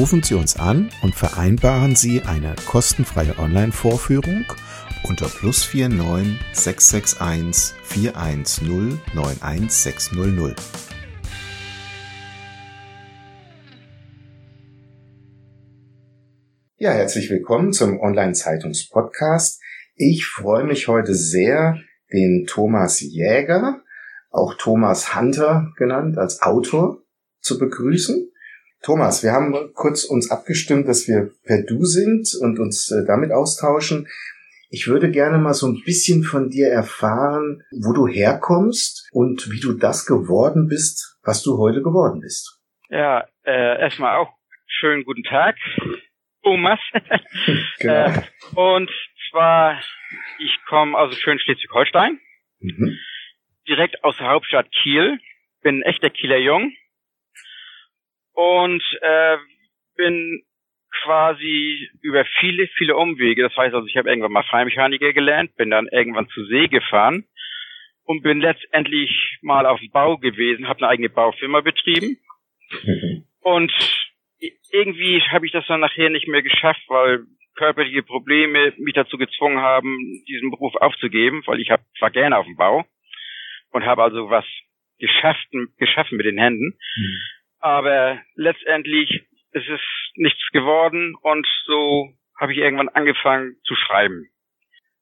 Rufen Sie uns an und vereinbaren Sie eine kostenfreie Online-Vorführung unter plus 49 661 410 91600. Ja, herzlich willkommen zum Online-Zeitungs-Podcast. Ich freue mich heute sehr, den Thomas Jäger, auch Thomas Hunter genannt, als Autor zu begrüßen. Thomas, wir haben kurz uns abgestimmt, dass wir per Du sind und uns äh, damit austauschen. Ich würde gerne mal so ein bisschen von dir erfahren, wo du herkommst und wie du das geworden bist, was du heute geworden bist. Ja, äh, erstmal auch schönen guten Tag, Thomas. genau. äh, und zwar, ich komme aus schönen Schleswig-Holstein. Mhm direkt aus der Hauptstadt Kiel, bin ein echter Kieler Jung und äh, bin quasi über viele, viele Umwege. Das heißt also, ich habe irgendwann mal Freimechaniker gelernt, bin dann irgendwann zu See gefahren und bin letztendlich mal auf dem Bau gewesen, habe eine eigene Baufirma betrieben. Mhm. Und irgendwie habe ich das dann nachher nicht mehr geschafft, weil körperliche Probleme mich dazu gezwungen haben, diesen Beruf aufzugeben, weil ich hab, war gerne auf dem Bau und habe also was geschafft, geschaffen mit den Händen. Mhm. Aber letztendlich ist es nichts geworden und so habe ich irgendwann angefangen zu schreiben.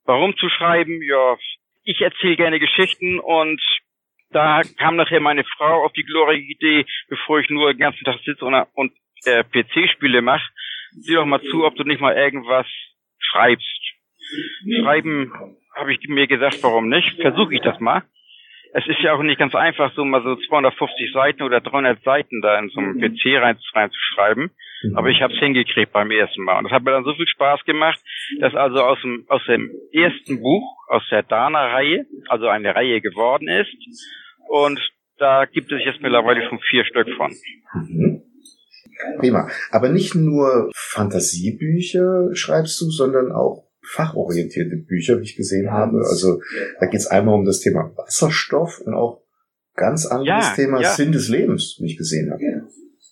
Warum zu schreiben? Ja, ich erzähle gerne Geschichten und da kam nachher meine Frau auf die glorreiche Idee, bevor ich nur den ganzen Tag sitze und, und äh, PC-Spiele mache, sieh doch mal zu, ob du nicht mal irgendwas schreibst. Schreiben habe ich mir gesagt, warum nicht? Versuche ich das mal es ist ja auch nicht ganz einfach, so mal so 250 Seiten oder 300 Seiten da in so einem mhm. PC rein, reinzuschreiben. Mhm. Aber ich habe es hingekriegt beim ersten Mal. Und das hat mir dann so viel Spaß gemacht, dass also aus dem, aus dem ersten Buch, aus der Dana-Reihe, also eine Reihe geworden ist. Und da gibt es jetzt mittlerweile schon vier Stück von. Mhm. Prima. Aber nicht nur Fantasiebücher schreibst du, sondern auch fachorientierte Bücher, wie ich gesehen habe. Also da geht es einmal um das Thema Wasserstoff und auch ganz anderes ja, Thema ja. Sinn des Lebens, wie ich gesehen habe.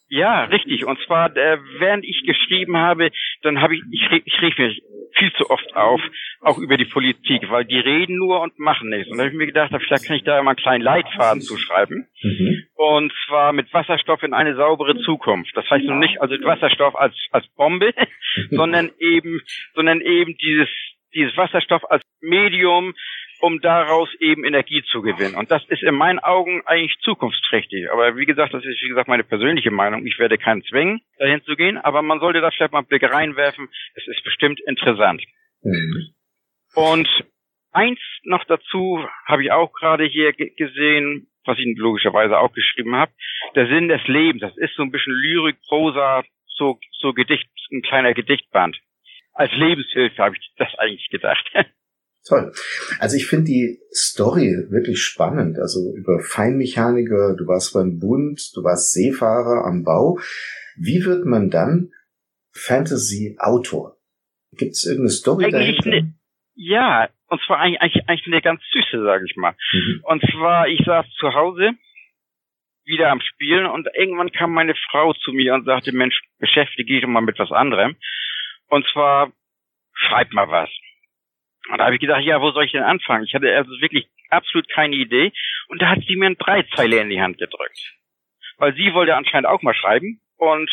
Ja, richtig. Und zwar, äh, während ich geschrieben habe, dann habe ich, ich, ich rief mich viel zu oft auf, auch über die Politik, weil die reden nur und machen nichts. Und da habe ich mir gedacht, vielleicht kann ich da mal einen kleinen Leitfaden zuschreiben. Mhm. Und zwar mit Wasserstoff in eine saubere Zukunft. Das heißt nun nicht also Wasserstoff als, als Bombe, sondern eben, sondern eben dieses, dieses Wasserstoff als Medium, um daraus eben Energie zu gewinnen. Und das ist in meinen Augen eigentlich zukunftsträchtig. Aber wie gesagt, das ist wie gesagt meine persönliche Meinung. Ich werde keinen zwingen, dahin zu gehen, aber man sollte da vielleicht mal einen Blick reinwerfen. Es ist bestimmt interessant. Mhm. Und eins noch dazu habe ich auch gerade hier gesehen, was ich logischerweise auch geschrieben habe. Der Sinn des Lebens. Das ist so ein bisschen Lyrik, Prosa, so, so Gedicht, ein kleiner Gedichtband. Als Lebenshilfe habe ich das eigentlich gedacht. Toll. Also ich finde die Story wirklich spannend. Also über Feinmechaniker, du warst beim Bund, du warst Seefahrer am Bau. Wie wird man dann Fantasy-Autor? Gibt es irgendeine Story eigentlich dahinter? Ne, ja, und zwar eigentlich, eigentlich, eine ganz süße, sage ich mal. Mhm. Und zwar, ich saß zu Hause wieder am Spielen und irgendwann kam meine Frau zu mir und sagte, Mensch, beschäftige dich mal mit was anderem. Und zwar, schreib mal was. Und da habe ich gedacht, ja, wo soll ich denn anfangen? Ich hatte also wirklich absolut keine Idee. Und da hat sie mir ein Dreizeiler in die Hand gedrückt. Weil sie wollte anscheinend auch mal schreiben und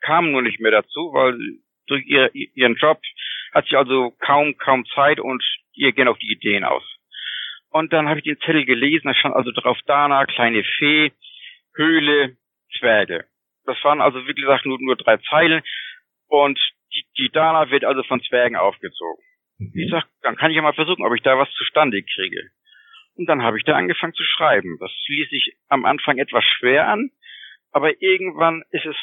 kam nur nicht mehr dazu, weil durch ihr, ihren Job hat sich also kaum, kaum Zeit und ihr gehen auch die Ideen aus. Und dann habe ich den Zettel gelesen, da stand also drauf Dana, kleine Fee, Höhle, Zwerge. Das waren also, wie gesagt, nur, nur drei Zeilen. Und die, die Dana wird also von Zwergen aufgezogen. Mhm. Ich sag, dann kann ich ja mal versuchen, ob ich da was zustande kriege. Und dann habe ich da angefangen zu schreiben. Das ließ sich am Anfang etwas schwer an, aber irgendwann ist es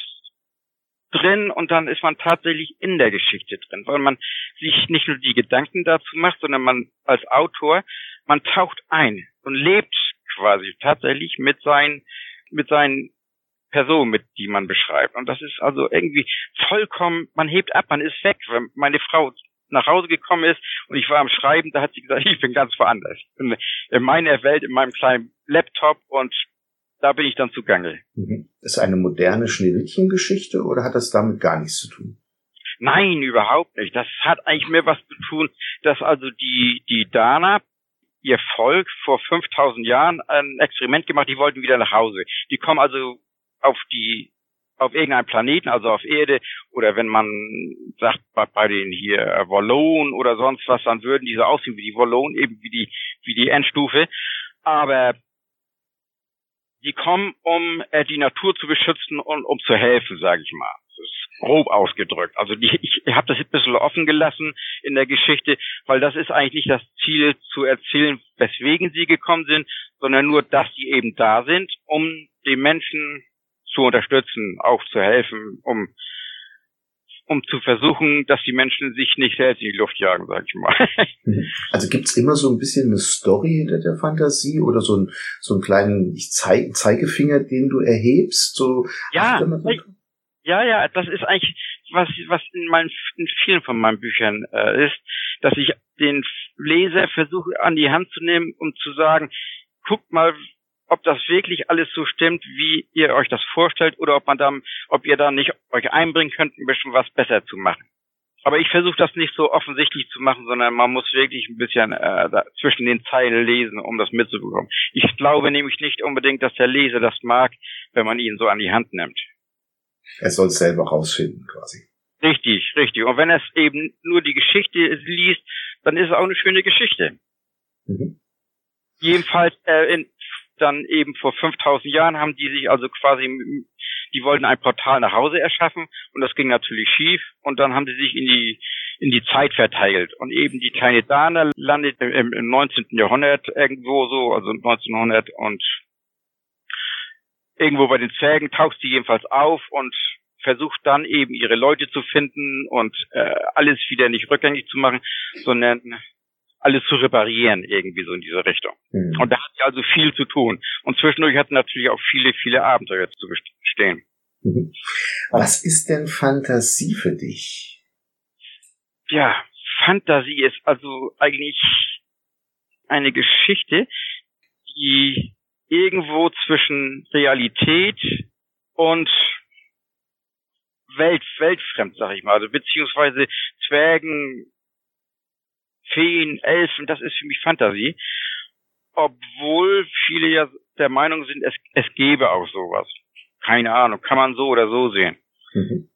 drin und dann ist man tatsächlich in der Geschichte drin, weil man sich nicht nur die Gedanken dazu macht, sondern man als Autor, man taucht ein und lebt quasi tatsächlich mit seinen, mit seinen Personen, mit die man beschreibt. Und das ist also irgendwie vollkommen, man hebt ab, man ist weg. Meine Frau nach Hause gekommen ist und ich war am Schreiben, da hat sie gesagt, ich bin ganz woanders. In meiner Welt, in meinem kleinen Laptop und da bin ich dann zugange. Mhm. Ist eine moderne Schneewittchen-Geschichte oder hat das damit gar nichts zu tun? Nein, überhaupt nicht. Das hat eigentlich mehr was zu tun, dass also die, die Dana, ihr Volk vor 5000 Jahren ein Experiment gemacht, die wollten wieder nach Hause. Die kommen also auf die auf irgendeinem Planeten, also auf Erde, oder wenn man sagt, bei, bei den hier Wollonen oder sonst was, dann würden die so aussehen wie die Wollonen, eben wie die, wie die Endstufe. Aber die kommen, um äh, die Natur zu beschützen und um zu helfen, sage ich mal. Das ist grob ausgedrückt. Also die, ich habe das ein bisschen offen gelassen in der Geschichte, weil das ist eigentlich nicht das Ziel zu erzählen, weswegen sie gekommen sind, sondern nur, dass sie eben da sind, um den Menschen zu unterstützen, auch zu helfen, um um zu versuchen, dass die Menschen sich nicht selbst in die Luft jagen, sag ich mal. Mhm. Also gibt's immer so ein bisschen eine Story hinter der Fantasie oder so, ein, so einen kleinen Zei Zeigefinger, den du erhebst? So ja, ja, ja, das ist eigentlich was, was in, meinen, in vielen von meinen Büchern äh, ist, dass ich den Leser versuche an die Hand zu nehmen, um zu sagen, guckt mal, ob das wirklich alles so stimmt, wie ihr euch das vorstellt, oder ob man dann, ob ihr da nicht euch einbringen könnt, ein bisschen was besser zu machen. Aber ich versuche das nicht so offensichtlich zu machen, sondern man muss wirklich ein bisschen äh, zwischen den Zeilen lesen, um das mitzubekommen. Ich glaube nämlich nicht unbedingt, dass der Leser das mag, wenn man ihn so an die Hand nimmt. Er soll es selber rausfinden, quasi. Richtig, richtig. Und wenn er es eben nur die Geschichte liest, dann ist es auch eine schöne Geschichte. Mhm. Jedenfalls äh, in, dann eben vor 5000 Jahren haben die sich also quasi, die wollten ein Portal nach Hause erschaffen und das ging natürlich schief und dann haben sie sich in die in die Zeit verteilt und eben die kleine Dana landet im, im 19. Jahrhundert irgendwo so, also 1900 und irgendwo bei den Zwergen taucht sie jedenfalls auf und versucht dann eben ihre Leute zu finden und äh, alles wieder nicht rückgängig zu machen, sondern alles zu reparieren, irgendwie so in diese Richtung. Mhm. Und da hat sie also viel zu tun. Und zwischendurch hat natürlich auch viele, viele Abenteuer zu bestehen. Mhm. Was ist denn Fantasie für dich? Ja, Fantasie ist also eigentlich eine Geschichte, die irgendwo zwischen Realität und Welt, weltfremd, sag ich mal, also beziehungsweise Zwergen, Feen, Elfen, das ist für mich Fantasie. Obwohl viele ja der Meinung sind, es, es gäbe auch sowas. Keine Ahnung, kann man so oder so sehen. Mhm.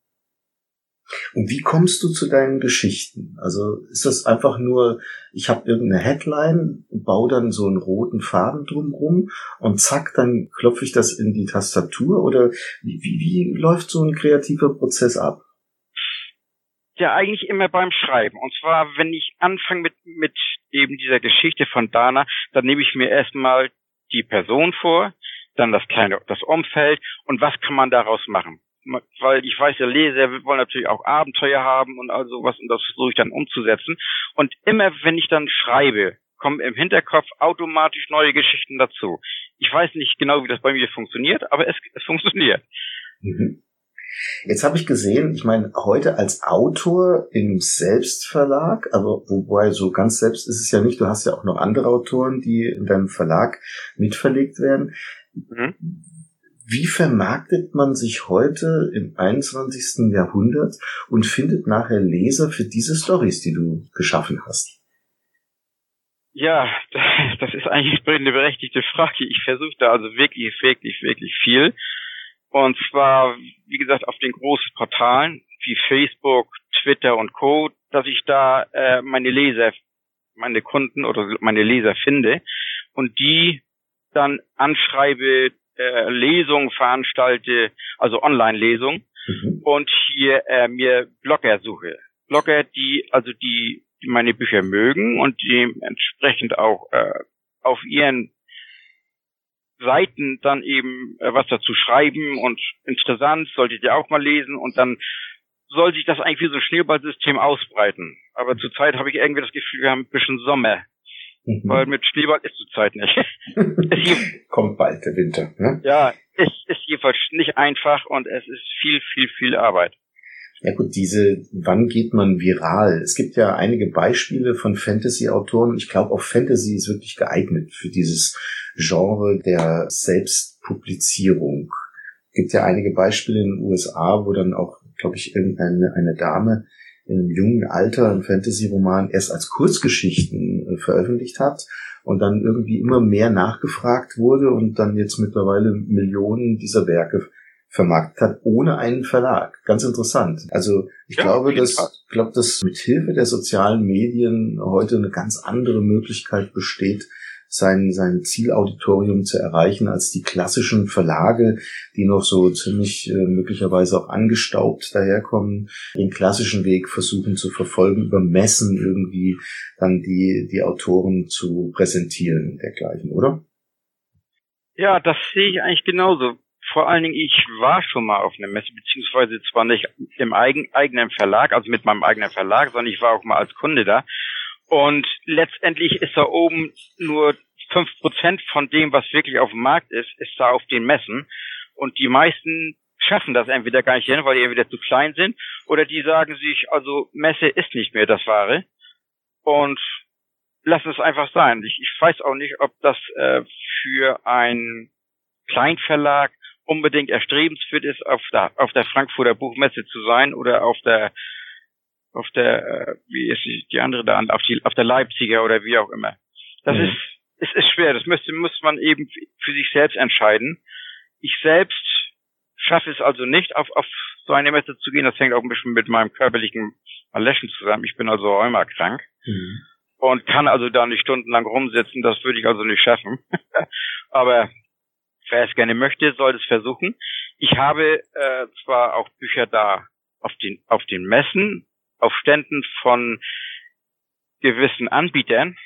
Und wie kommst du zu deinen Geschichten? Also ist das einfach nur, ich habe irgendeine Headline, baue dann so einen roten Faden drumrum und zack, dann klopfe ich das in die Tastatur? Oder wie, wie, wie läuft so ein kreativer Prozess ab? Ja eigentlich immer beim Schreiben. Und zwar, wenn ich anfange mit, mit eben dieser Geschichte von Dana, dann nehme ich mir erstmal die Person vor, dann das kleine, das Umfeld und was kann man daraus machen. Weil ich weiß, der Leser wollen natürlich auch Abenteuer haben und all sowas und das versuche ich dann umzusetzen. Und immer wenn ich dann schreibe, kommen im Hinterkopf automatisch neue Geschichten dazu. Ich weiß nicht genau, wie das bei mir funktioniert, aber es, es funktioniert. Mhm. Jetzt habe ich gesehen, ich meine, heute als Autor im Selbstverlag, aber wobei so ganz selbst ist es ja nicht, du hast ja auch noch andere Autoren, die in deinem Verlag mitverlegt werden. Mhm. Wie vermarktet man sich heute im 21. Jahrhundert und findet nachher Leser für diese Stories, die du geschaffen hast? Ja, das ist eigentlich eine berechtigte Frage. Ich versuche da also wirklich, wirklich, wirklich viel. Und zwar, wie gesagt, auf den großen Portalen wie Facebook, Twitter und Co., dass ich da äh, meine Leser, meine Kunden oder meine Leser finde und die dann anschreibe, äh, Lesungen veranstalte, also Online-Lesungen mhm. und hier äh, mir Blogger suche. Blogger, die also die, die meine Bücher mögen und die entsprechend auch äh, auf ihren Seiten dann eben äh, was dazu schreiben und interessant, solltet ihr auch mal lesen und dann soll sich das eigentlich wie so ein Schneeballsystem ausbreiten. Aber zurzeit habe ich irgendwie das Gefühl, wir haben ein bisschen Sommer. Mhm. Weil mit Schneeball ist zurzeit nicht. Kommt bald der Winter, ne? Ja, es ist jedenfalls nicht einfach und es ist viel, viel, viel Arbeit. Ja gut, diese, wann geht man viral? Es gibt ja einige Beispiele von Fantasy-Autoren. Ich glaube, auch Fantasy ist wirklich geeignet für dieses Genre der Selbstpublizierung. Es gibt ja einige Beispiele in den USA, wo dann auch, glaube ich, irgendeine eine Dame in einem jungen Alter einen Fantasy-Roman erst als Kurzgeschichten äh, veröffentlicht hat und dann irgendwie immer mehr nachgefragt wurde und dann jetzt mittlerweile Millionen dieser Werke vermarktet hat, ohne einen Verlag. Ganz interessant. Also ich ja, glaube, dass, glaube, dass mit Hilfe der sozialen Medien heute eine ganz andere Möglichkeit besteht, sein, sein Zielauditorium zu erreichen als die klassischen Verlage, die noch so ziemlich äh, möglicherweise auch angestaubt daherkommen, den klassischen Weg versuchen zu verfolgen, über Messen irgendwie dann die, die Autoren zu präsentieren dergleichen, oder? Ja, das sehe ich eigentlich genauso vor allen Dingen, ich war schon mal auf einer Messe, beziehungsweise zwar nicht im eigen, eigenen Verlag, also mit meinem eigenen Verlag, sondern ich war auch mal als Kunde da. Und letztendlich ist da oben nur fünf Prozent von dem, was wirklich auf dem Markt ist, ist da auf den Messen. Und die meisten schaffen das entweder gar nicht hin, weil die entweder zu klein sind, oder die sagen sich, also Messe ist nicht mehr das Wahre. Und lassen es einfach sein. Ich, ich weiß auch nicht, ob das äh, für ein Kleinverlag unbedingt erstrebenswert ist, auf der, auf der Frankfurter Buchmesse zu sein oder auf der, auf der, äh, wie ist die andere da, auf die, auf der Leipziger oder wie auch immer. Das mhm. ist, es ist schwer. Das müsste, muss man eben für sich selbst entscheiden. Ich selbst schaffe es also nicht, auf, auf so eine Messe zu gehen. Das hängt auch ein bisschen mit meinem körperlichen Allerschen zusammen. Ich bin also rheumakrank. Mhm. Und kann also da nicht stundenlang rumsitzen. Das würde ich also nicht schaffen. Aber wer es gerne möchte, soll es versuchen. Ich habe äh, zwar auch Bücher da auf den, auf den Messen, auf Ständen von gewissen Anbietern,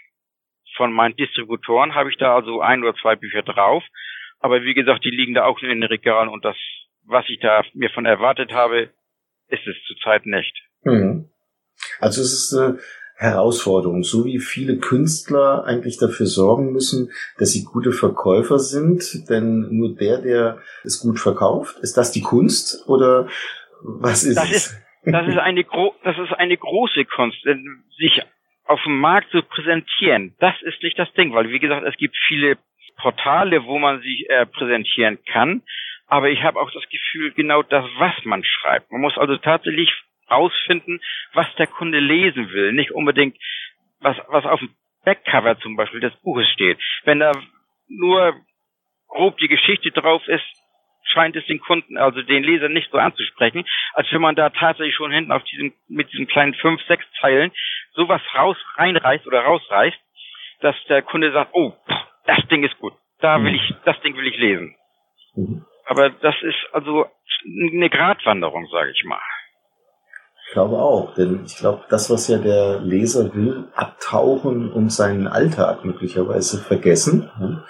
von meinen Distributoren habe ich da also ein oder zwei Bücher drauf. Aber wie gesagt, die liegen da auch in den Regalen und das, was ich da mir von erwartet habe, ist es zurzeit nicht. Mhm. Also es ist eine Herausforderung, so wie viele Künstler eigentlich dafür sorgen müssen, dass sie gute Verkäufer sind, denn nur der, der es gut verkauft, ist das die Kunst oder was ist das? Ist, das ist eine gro das ist eine große Kunst, sich auf dem Markt zu präsentieren. Das ist nicht das Ding, weil wie gesagt, es gibt viele Portale, wo man sich äh, präsentieren kann, aber ich habe auch das Gefühl, genau das, was man schreibt. Man muss also tatsächlich rausfinden, was der Kunde lesen will, nicht unbedingt was, was auf dem Backcover zum Beispiel des Buches steht. Wenn da nur grob die Geschichte drauf ist, scheint es den Kunden, also den Leser nicht so anzusprechen, als wenn man da tatsächlich schon hinten auf diesem, mit diesen kleinen fünf, sechs Zeilen sowas raus, reinreißt oder rausreißt, dass der Kunde sagt, oh, das Ding ist gut. Da will mhm. ich, das Ding will ich lesen. Mhm. Aber das ist also eine Gratwanderung, sage ich mal. Ich glaube auch, denn ich glaube, das, was ja der Leser will, abtauchen und seinen Alltag möglicherweise vergessen ne?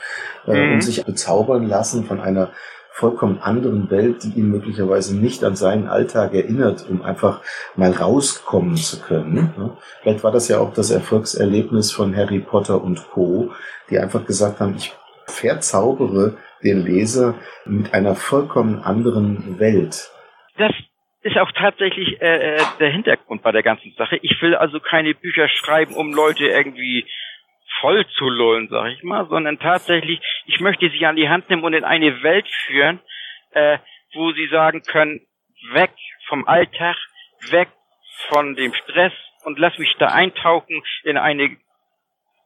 mhm. und sich bezaubern lassen von einer vollkommen anderen Welt, die ihn möglicherweise nicht an seinen Alltag erinnert, um einfach mal rauskommen zu können. Ne? Vielleicht war das ja auch das Erfolgserlebnis von Harry Potter und Co., die einfach gesagt haben, ich verzaubere den Leser mit einer vollkommen anderen Welt. Das ist auch tatsächlich äh, äh, der Hintergrund bei der ganzen Sache. Ich will also keine Bücher schreiben, um Leute irgendwie voll zu lullen, sag ich mal, sondern tatsächlich, ich möchte sie an die Hand nehmen und in eine Welt führen, äh, wo sie sagen können, weg vom Alltag, weg von dem Stress und lass mich da eintauchen in eine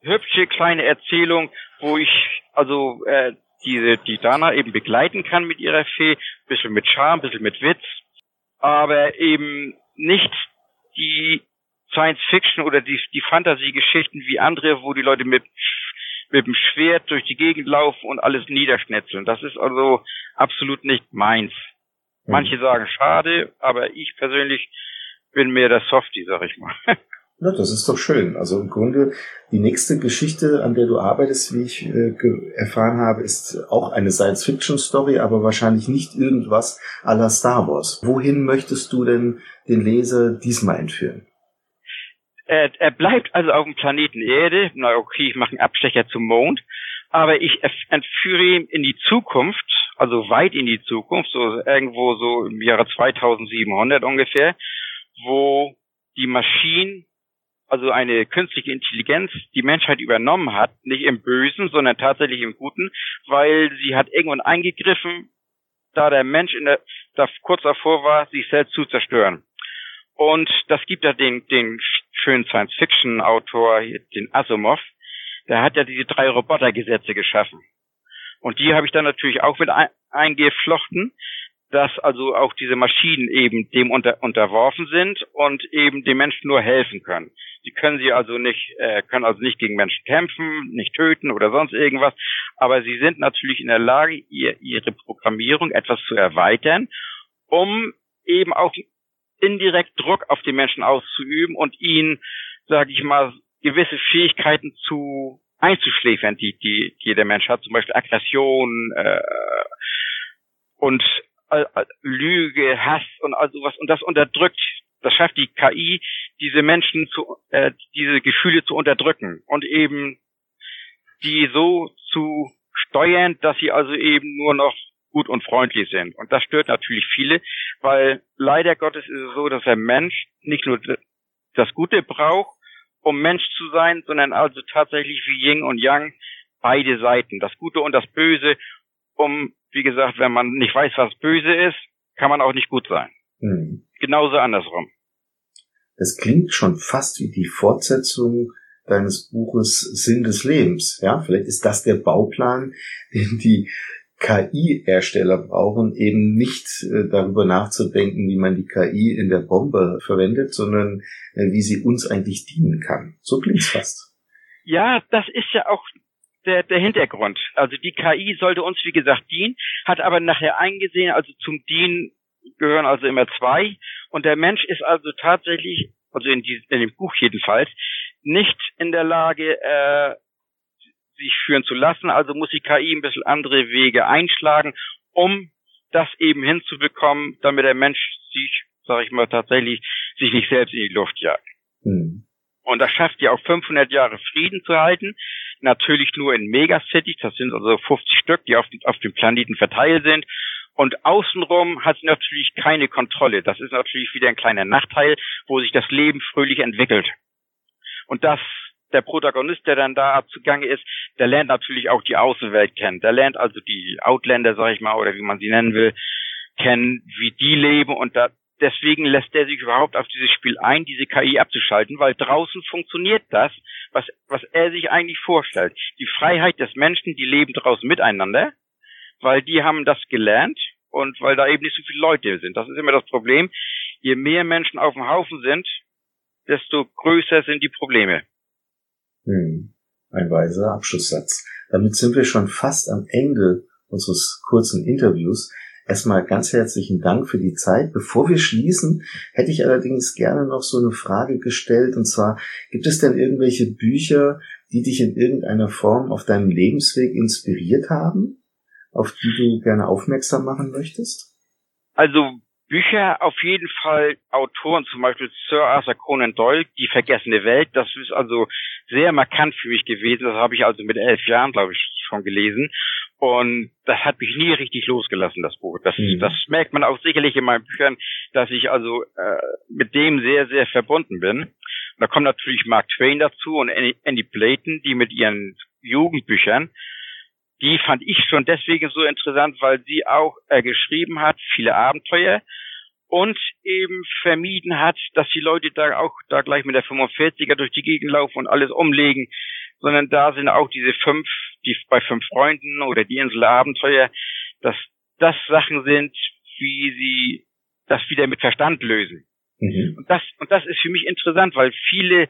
hübsche kleine Erzählung, wo ich also äh, diese die Dana eben begleiten kann mit ihrer Fee, bisschen mit Charme, bisschen mit Witz, aber eben nicht die Science Fiction oder die, die Fantasy-Geschichten wie andere, wo die Leute mit, mit dem Schwert durch die Gegend laufen und alles niederschnetzeln. Das ist also absolut nicht meins. Mhm. Manche sagen schade, aber ich persönlich bin mehr der Softie, sag ich mal. Ja, das ist doch schön. Also im Grunde die nächste Geschichte, an der du arbeitest, wie ich äh, erfahren habe, ist auch eine Science-Fiction-Story, aber wahrscheinlich nicht irgendwas à la Star Wars. Wohin möchtest du denn den Leser diesmal entführen? Er, er bleibt also auf dem Planeten Erde. Na okay, ich mache einen Abstecher zum Mond. Aber ich entführe ihn in die Zukunft, also weit in die Zukunft, so irgendwo so im Jahre 2700 ungefähr, wo die Maschinen also eine künstliche Intelligenz die Menschheit übernommen hat, nicht im Bösen, sondern tatsächlich im Guten, weil sie hat irgendwann eingegriffen, da der Mensch in der, da kurz davor war, sich selbst zu zerstören. Und das gibt ja den, den schönen Science-Fiction-Autor, den Asimov, der hat ja diese drei Robotergesetze geschaffen. Und die habe ich dann natürlich auch mit eingeflochten, dass also auch diese Maschinen eben dem unter, unterworfen sind und eben den Menschen nur helfen können. Sie können sie also nicht, äh, können also nicht gegen Menschen kämpfen, nicht töten oder sonst irgendwas, aber sie sind natürlich in der Lage, ihr, ihre Programmierung etwas zu erweitern, um eben auch indirekt Druck auf die Menschen auszuüben und ihnen, sage ich mal, gewisse Fähigkeiten zu einzuschläfern, die, die, die jeder Mensch hat, zum Beispiel Aggression äh, und Lüge, Hass und all sowas. Und das unterdrückt, das schafft die KI, diese Menschen zu, äh, diese Gefühle zu unterdrücken und eben die so zu steuern, dass sie also eben nur noch gut und freundlich sind. Und das stört natürlich viele, weil leider Gottes ist es so, dass der Mensch nicht nur das Gute braucht, um Mensch zu sein, sondern also tatsächlich wie Yin und Yang beide Seiten, das Gute und das Böse, um wie gesagt, wenn man nicht weiß, was böse ist, kann man auch nicht gut sein. Mhm. Genauso andersrum. Das klingt schon fast wie die Fortsetzung deines Buches Sinn des Lebens. Ja, vielleicht ist das der Bauplan, den die KI-Hersteller brauchen, eben nicht äh, darüber nachzudenken, wie man die KI in der Bombe verwendet, sondern äh, wie sie uns eigentlich dienen kann. So klingt's fast. Ja, das ist ja auch der, der Hintergrund. Also die KI sollte uns, wie gesagt, dienen, hat aber nachher eingesehen, also zum Dienen gehören also immer zwei. Und der Mensch ist also tatsächlich, also in, die, in dem Buch jedenfalls, nicht in der Lage, äh, sich führen zu lassen. Also muss die KI ein bisschen andere Wege einschlagen, um das eben hinzubekommen, damit der Mensch sich, sage ich mal, tatsächlich sich nicht selbst in die Luft jagt. Hm. Und das schafft ja auch 500 Jahre Frieden zu halten. Natürlich nur in Megacities, das sind also 50 Stück, die auf, auf dem Planeten verteilt sind. Und außenrum hat sie natürlich keine Kontrolle. Das ist natürlich wieder ein kleiner Nachteil, wo sich das Leben fröhlich entwickelt. Und das, der Protagonist, der dann da zugange ist, der lernt natürlich auch die Außenwelt kennen. Der lernt also die Outlander, sag ich mal, oder wie man sie nennen will, kennen, wie die leben. Und da, deswegen lässt er sich überhaupt auf dieses Spiel ein, diese KI abzuschalten, weil draußen funktioniert das, was, was er sich eigentlich vorstellt. Die Freiheit des Menschen, die leben draußen miteinander, weil die haben das gelernt und weil da eben nicht so viele Leute sind. Das ist immer das Problem. Je mehr Menschen auf dem Haufen sind, desto größer sind die Probleme. Hm. Ein weiser Abschlusssatz. Damit sind wir schon fast am Ende unseres kurzen Interviews. Erstmal ganz herzlichen Dank für die Zeit. Bevor wir schließen, hätte ich allerdings gerne noch so eine Frage gestellt. Und zwar, gibt es denn irgendwelche Bücher, die dich in irgendeiner Form auf deinem Lebensweg inspiriert haben, auf die du gerne aufmerksam machen möchtest? Also Bücher auf jeden Fall Autoren, zum Beispiel Sir Arthur Conan Doyle, Die vergessene Welt. Das ist also sehr markant für mich gewesen. Das habe ich also mit elf Jahren, glaube ich, schon gelesen. Und das hat mich nie richtig losgelassen, das Buch. Das, mhm. das merkt man auch sicherlich in meinen Büchern, dass ich also äh, mit dem sehr, sehr verbunden bin. Und da kommt natürlich Mark Twain dazu und Andy Blayton, die mit ihren Jugendbüchern, die fand ich schon deswegen so interessant, weil sie auch äh, geschrieben hat, viele Abenteuer und eben vermieden hat, dass die Leute da auch da gleich mit der 45er durch die Gegend laufen und alles umlegen, sondern da sind auch diese fünf, die bei fünf Freunden oder die Insel Abenteuer, dass das Sachen sind, wie sie das wieder mit Verstand lösen. Mhm. Und das, und das ist für mich interessant, weil viele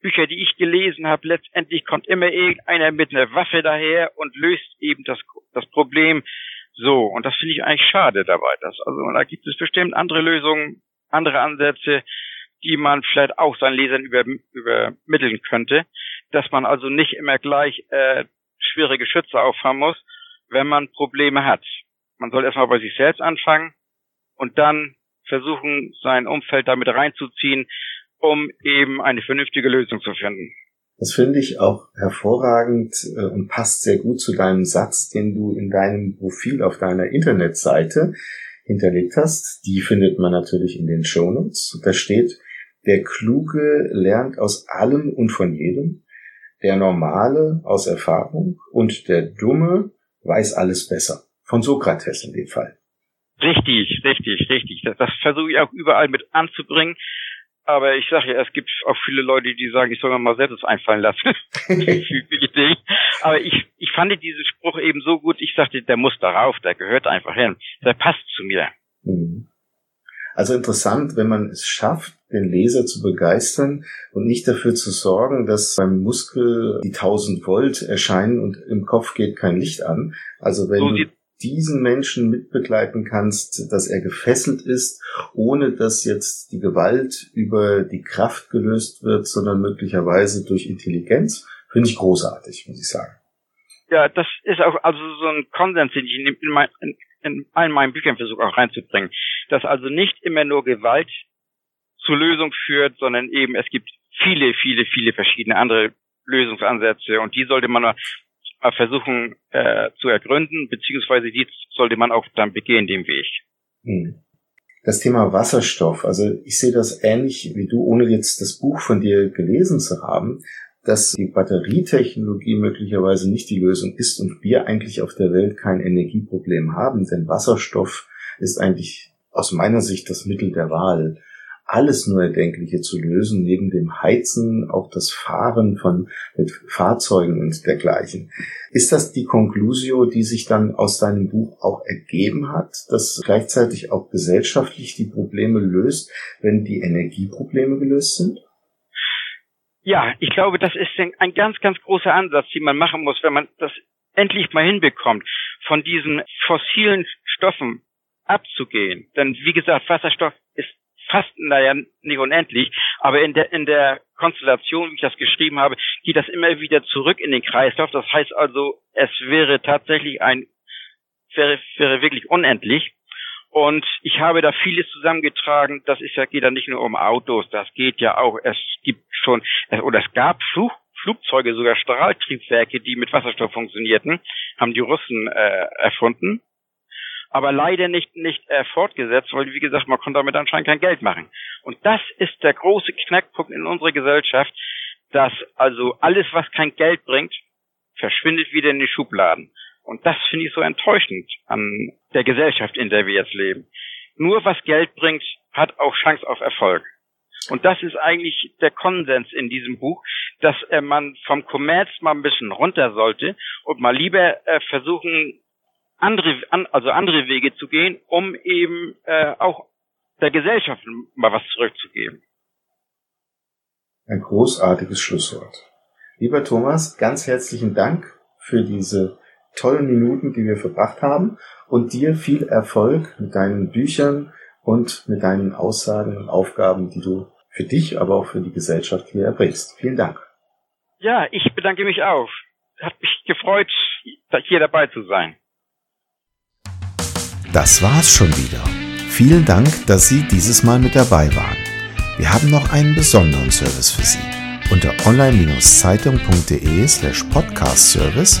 Bücher, die ich gelesen habe, letztendlich kommt immer irgendeiner mit einer Waffe daher und löst eben das, das Problem so. Und das finde ich eigentlich schade dabei. Dass, also da gibt es bestimmt andere Lösungen, andere Ansätze, die man vielleicht auch seinen Lesern über, übermitteln könnte, dass man also nicht immer gleich äh, schwere Geschütze auffahren muss, wenn man Probleme hat. Man soll erstmal bei sich selbst anfangen und dann versuchen, sein Umfeld damit reinzuziehen, um eben eine vernünftige Lösung zu finden. Das finde ich auch hervorragend äh, und passt sehr gut zu deinem Satz, den du in deinem Profil auf deiner Internetseite hinterlegt hast. Die findet man natürlich in den Shownotes. Da steht, der Kluge lernt aus allem und von jedem, der Normale aus Erfahrung und der Dumme weiß alles besser. Von Sokrates in dem Fall. Richtig, richtig, richtig. Das, das versuche ich auch überall mit anzubringen. Aber ich sage ja, es gibt auch viele Leute, die sagen, ich soll mir mal selbst einfallen lassen. Aber ich, ich fand diesen Spruch eben so gut, ich sagte, der muss darauf, der gehört einfach hin. Der passt zu mir. Mhm. Also interessant, wenn man es schafft, den Leser zu begeistern und nicht dafür zu sorgen, dass beim Muskel die 1000 Volt erscheinen und im Kopf geht kein Licht an. Also wenn so du diesen Menschen mitbegleiten kannst, dass er gefesselt ist, ohne dass jetzt die Gewalt über die Kraft gelöst wird, sondern möglicherweise durch Intelligenz, finde ich großartig, muss ich sagen. Ja, das ist auch also so ein Konsens, den ich in, in, mein, in, in allen meinen Büchern versuche auch reinzubringen, dass also nicht immer nur Gewalt zur Lösung führt, sondern eben es gibt viele, viele, viele verschiedene andere Lösungsansätze und die sollte man versuchen äh, zu ergründen, beziehungsweise die sollte man auch dann begehen, den Weg. Hm. Das Thema Wasserstoff, also ich sehe das ähnlich wie du, ohne jetzt das Buch von dir gelesen zu haben, dass die Batterietechnologie möglicherweise nicht die Lösung ist und wir eigentlich auf der Welt kein Energieproblem haben, denn Wasserstoff ist eigentlich aus meiner Sicht das Mittel der Wahl alles nur Erdenkliche zu lösen, neben dem Heizen auch das Fahren von mit Fahrzeugen und dergleichen. Ist das die Conclusio, die sich dann aus deinem Buch auch ergeben hat, dass gleichzeitig auch gesellschaftlich die Probleme löst, wenn die Energieprobleme gelöst sind? Ja, ich glaube, das ist ein ganz, ganz großer Ansatz, den man machen muss, wenn man das endlich mal hinbekommt, von diesen fossilen Stoffen abzugehen. Denn wie gesagt, Wasserstoff ist fast, naja, nicht unendlich, aber in der, in der Konstellation, wie ich das geschrieben habe, geht das immer wieder zurück in den Kreislauf. Das heißt also, es wäre tatsächlich ein, wäre, wäre wirklich unendlich. Und ich habe da vieles zusammengetragen. Das ist ja, geht ja nicht nur um Autos, das geht ja auch, es gibt schon, oder es gab Flug, Flugzeuge, sogar Strahltriebwerke, die mit Wasserstoff funktionierten, haben die Russen äh, erfunden aber leider nicht nicht äh, fortgesetzt, weil wie gesagt, man konnte damit anscheinend kein Geld machen. Und das ist der große Knackpunkt in unserer Gesellschaft, dass also alles, was kein Geld bringt, verschwindet wieder in die Schubladen. Und das finde ich so enttäuschend an der Gesellschaft, in der wir jetzt leben. Nur was Geld bringt, hat auch Chance auf Erfolg. Und das ist eigentlich der Konsens in diesem Buch, dass äh, man vom Kommerz mal ein bisschen runter sollte und mal lieber äh, versuchen, andere, an, also andere Wege zu gehen, um eben äh, auch der Gesellschaft mal was zurückzugeben. Ein großartiges Schlusswort. Lieber Thomas, ganz herzlichen Dank für diese tollen Minuten, die wir verbracht haben und dir viel Erfolg mit deinen Büchern und mit deinen Aussagen und Aufgaben, die du für dich, aber auch für die Gesellschaft hier erbringst. Vielen Dank. Ja, ich bedanke mich auch. Hat mich gefreut, hier dabei zu sein. Das war's schon wieder. Vielen Dank, dass Sie dieses Mal mit dabei waren. Wir haben noch einen besonderen Service für Sie. Unter online-zeitung.de slash podcast-service